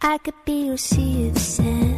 I could be your sea of sand.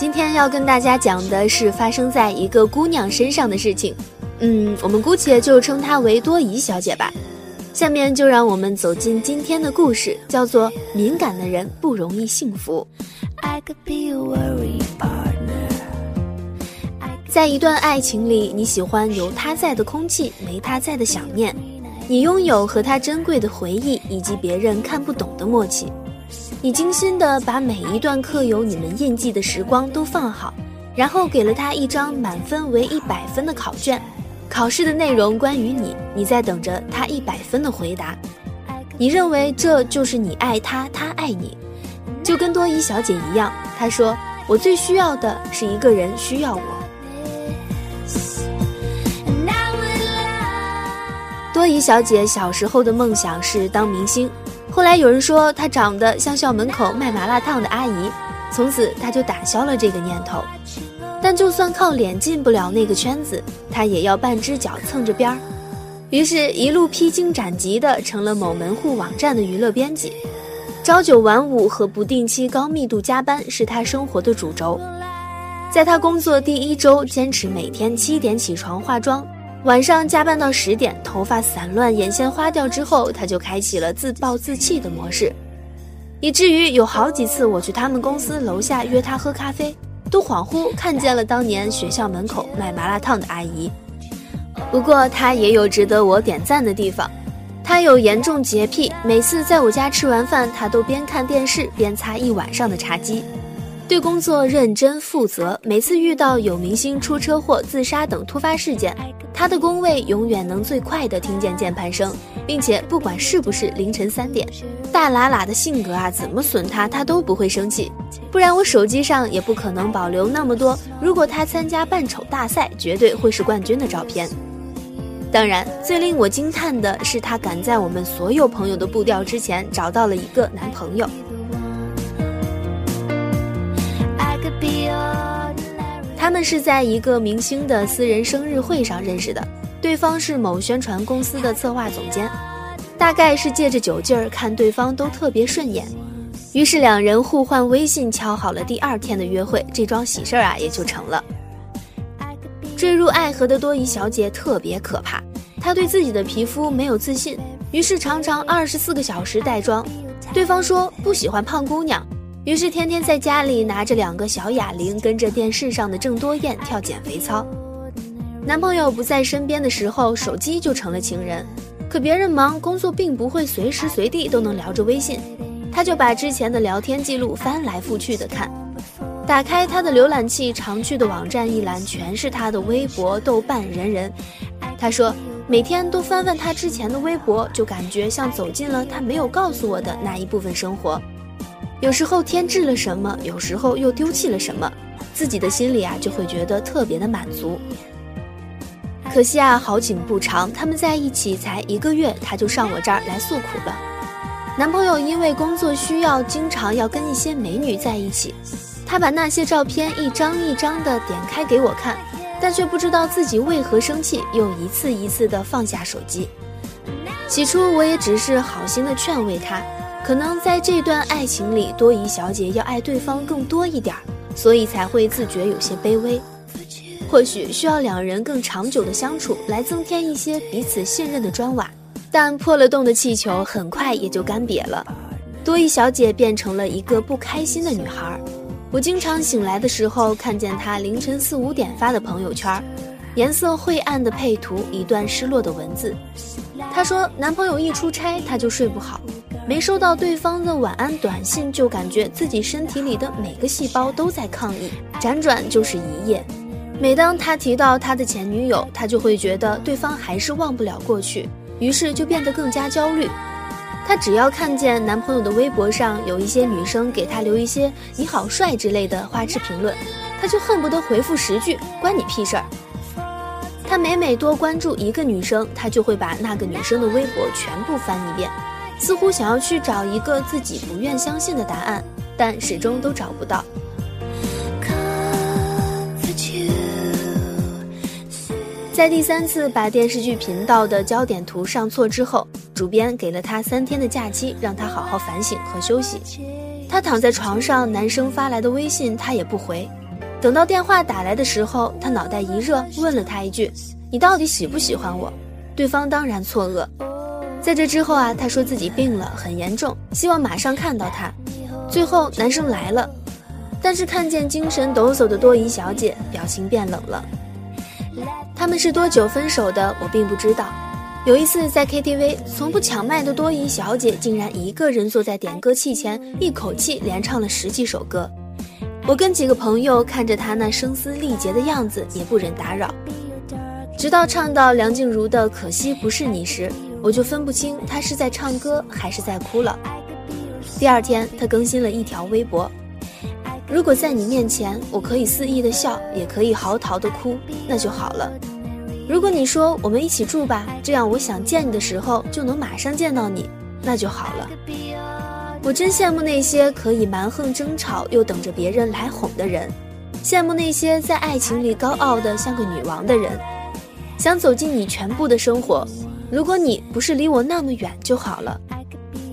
今天要跟大家讲的是发生在一个姑娘身上的事情，嗯，我们姑且就称她为多疑小姐吧。下面就让我们走进今天的故事，叫做《敏感的人不容易幸福》。在一段爱情里，你喜欢有他在的空气，没他在的想念；你拥有和他珍贵的回忆，以及别人看不懂的默契。你精心的把每一段刻有你们印记的时光都放好，然后给了他一张满分为一百分的考卷。考试的内容关于你，你在等着他一百分的回答。你认为这就是你爱他，他爱你，就跟多疑小姐一样。她说：“我最需要的是一个人需要我。”多疑小姐小时候的梦想是当明星，后来有人说她长得像校门口卖麻辣烫的阿姨，从此她就打消了这个念头。但就算靠脸进不了那个圈子，她也要半只脚蹭着边儿。于是，一路披荆斩棘的成了某门户网站的娱乐编辑。朝九晚五和不定期高密度加班是她生活的主轴。在她工作第一周，坚持每天七点起床化妆，晚上加班到十点，头发散乱，眼线花掉之后，他就开启了自暴自弃的模式，以至于有好几次我去他们公司楼下约他喝咖啡，都恍惚看见了当年学校门口卖麻辣烫的阿姨。不过她也有值得我点赞的地方，她有严重洁癖，每次在我家吃完饭，她都边看电视边擦一晚上的茶几。对工作认真负责，每次遇到有明星出车祸、自杀等突发事件，他的工位永远能最快的听见键盘声，并且不管是不是凌晨三点，大喇喇的性格啊，怎么损他他都不会生气。不然我手机上也不可能保留那么多，如果他参加扮丑大赛，绝对会是冠军的照片。当然，最令我惊叹的是，他赶在我们所有朋友的步调之前，找到了一个男朋友。他们是在一个明星的私人生日会上认识的，对方是某宣传公司的策划总监，大概是借着酒劲儿看对方都特别顺眼，于是两人互换微信，敲好了第二天的约会，这桩喜事儿啊也就成了。坠入爱河的多疑小姐特别可怕，她对自己的皮肤没有自信，于是常常二十四个小时带妆。对方说不喜欢胖姑娘，于是天天在家里拿着两个小哑铃，跟着电视上的郑多燕跳减肥操。男朋友不在身边的时候，手机就成了情人。可别人忙，工作并不会随时随地都能聊着微信，他就把之前的聊天记录翻来覆去的看。打开他的浏览器，常去的网站一栏全是他的微博、豆瓣、人人。他说，每天都翻翻他之前的微博，就感觉像走进了他没有告诉我的那一部分生活。有时候添置了什么，有时候又丢弃了什么，自己的心里啊就会觉得特别的满足。可惜啊，好景不长，他们在一起才一个月，他就上我这儿来诉苦了。男朋友因为工作需要，经常要跟一些美女在一起，他把那些照片一张一张的点开给我看，但却不知道自己为何生气，又一次一次的放下手机。起初我也只是好心的劝慰他，可能在这段爱情里，多疑小姐要爱对方更多一点，所以才会自觉有些卑微。或许需要两人更长久的相处来增添一些彼此信任的砖瓦，但破了洞的气球很快也就干瘪了。多疑小姐变成了一个不开心的女孩。我经常醒来的时候，看见她凌晨四五点发的朋友圈，颜色晦暗的配图，一段失落的文字。她说，男朋友一出差，她就睡不好，没收到对方的晚安短信，就感觉自己身体里的每个细胞都在抗议，辗转就是一夜。每当他提到他的前女友，他就会觉得对方还是忘不了过去，于是就变得更加焦虑。他只要看见男朋友的微博上有一些女生给他留一些“你好帅”之类的花痴评论，他就恨不得回复十句“关你屁事儿”。他每每多关注一个女生，他就会把那个女生的微博全部翻一遍，似乎想要去找一个自己不愿相信的答案，但始终都找不到。在第三次把电视剧频道的焦点图上错之后，主编给了他三天的假期，让他好好反省和休息。他躺在床上，男生发来的微信他也不回。等到电话打来的时候，他脑袋一热，问了他一句：“你到底喜不喜欢我？”对方当然错愕。在这之后啊，他说自己病了，很严重，希望马上看到他。最后男生来了，但是看见精神抖擞的多疑小姐，表情变冷了。他们是多久分手的？我并不知道。有一次在 KTV，从不抢麦的多疑小姐竟然一个人坐在点歌器前，一口气连唱了十几首歌。我跟几个朋友看着她那声嘶力竭的样子，也不忍打扰。直到唱到梁静茹的《可惜不是你》时，我就分不清他是在唱歌还是在哭了。第二天，他更新了一条微博。如果在你面前，我可以肆意的笑，也可以嚎啕的哭，那就好了。如果你说我们一起住吧，这样我想见你的时候就能马上见到你，那就好了。我真羡慕那些可以蛮横争吵又等着别人来哄的人，羡慕那些在爱情里高傲的像个女王的人，想走进你全部的生活。如果你不是离我那么远就好了。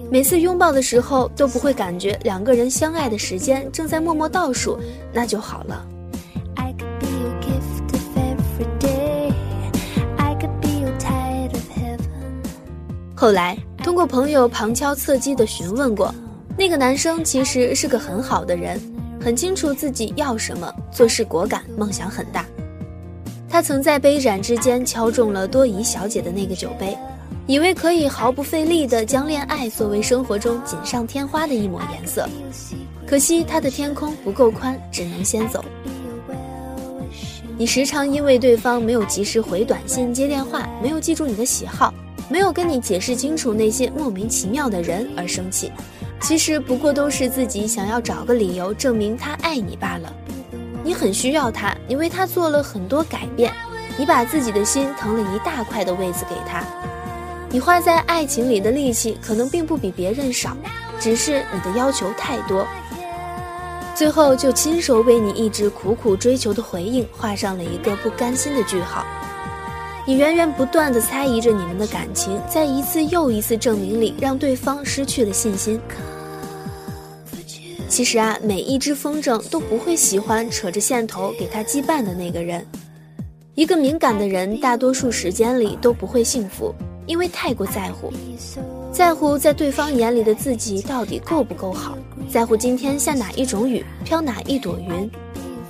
每次拥抱的时候都不会感觉两个人相爱的时间正在默默倒数，那就好了。后来通过朋友旁敲侧击的询问过，那个男生其实是个很好的人，很清楚自己要什么，做事果敢，梦想很大。他曾在杯盏之间敲中了多疑小姐的那个酒杯。以为可以毫不费力地将恋爱作为生活中锦上添花的一抹颜色，可惜他的天空不够宽，只能先走。你时常因为对方没有及时回短信、接电话，没有记住你的喜好，没有跟你解释清楚那些莫名其妙的人而生气，其实不过都是自己想要找个理由证明他爱你罢了。你很需要他，你为他做了很多改变，你把自己的心腾了一大块的位子给他。你花在爱情里的力气可能并不比别人少，只是你的要求太多，最后就亲手为你一直苦苦追求的回应画上了一个不甘心的句号。你源源不断地猜疑着你们的感情，在一次又一次证明里让对方失去了信心。其实啊，每一只风筝都不会喜欢扯着线头给他羁绊的那个人。一个敏感的人，大多数时间里都不会幸福。因为太过在乎，在乎在对方眼里的自己到底够不够好，在乎今天下哪一种雨，飘哪一朵云，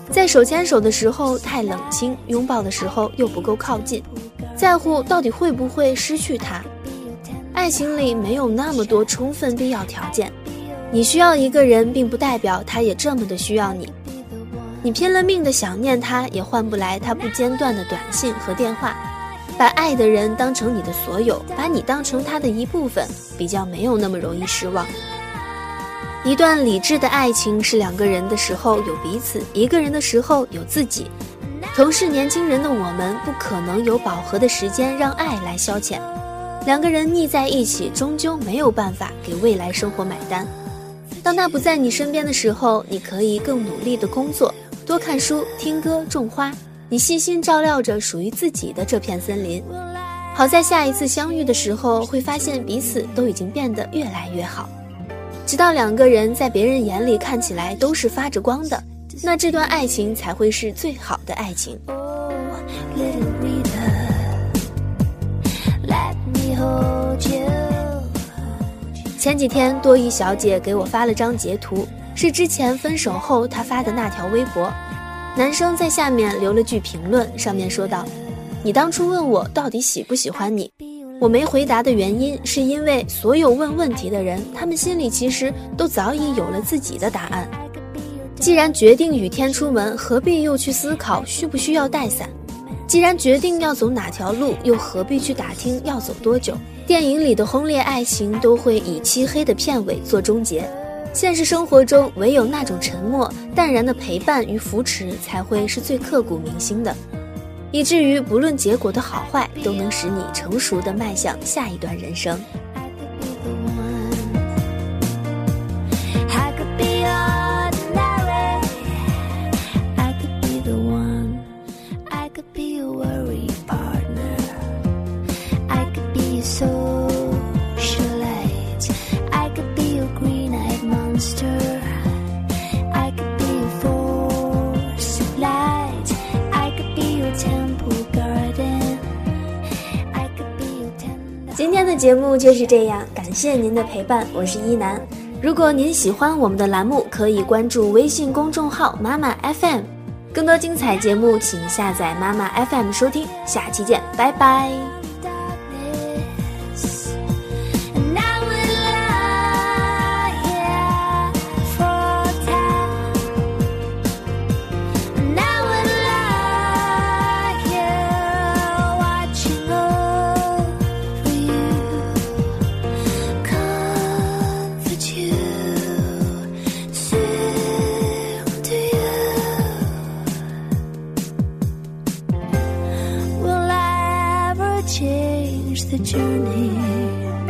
在手牵手的时候太冷清，拥抱的时候又不够靠近，在乎到底会不会失去他。爱情里没有那么多充分必要条件，你需要一个人，并不代表他也这么的需要你。你拼了命的想念他，也换不来他不间断的短信和电话。把爱的人当成你的所有，把你当成他的一部分，比较没有那么容易失望。一段理智的爱情是两个人的时候有彼此，一个人的时候有自己。同是年轻人的我们，不可能有饱和的时间让爱来消遣。两个人腻在一起，终究没有办法给未来生活买单。当他不在你身边的时候，你可以更努力的工作，多看书、听歌、种花。你细心照料着属于自己的这片森林，好在下一次相遇的时候，会发现彼此都已经变得越来越好，直到两个人在别人眼里看起来都是发着光的，那这段爱情才会是最好的爱情。let me hold you 前几天多疑小姐给我发了张截图，是之前分手后她发的那条微博。男生在下面留了句评论，上面说道：“你当初问我到底喜不喜欢你，我没回答的原因是因为所有问问题的人，他们心里其实都早已有了自己的答案。既然决定雨天出门，何必又去思考需不需要带伞？既然决定要走哪条路，又何必去打听要走多久？电影里的轰烈爱情都会以漆黑的片尾做终结。”现实生活中，唯有那种沉默、淡然的陪伴与扶持，才会是最刻骨铭心的，以至于不论结果的好坏，都能使你成熟的迈向下一段人生。节目就是这样，感谢您的陪伴，我是一楠。如果您喜欢我们的栏目，可以关注微信公众号妈妈 FM，更多精彩节目请下载妈妈 FM 收听。下期见，拜拜。The journey.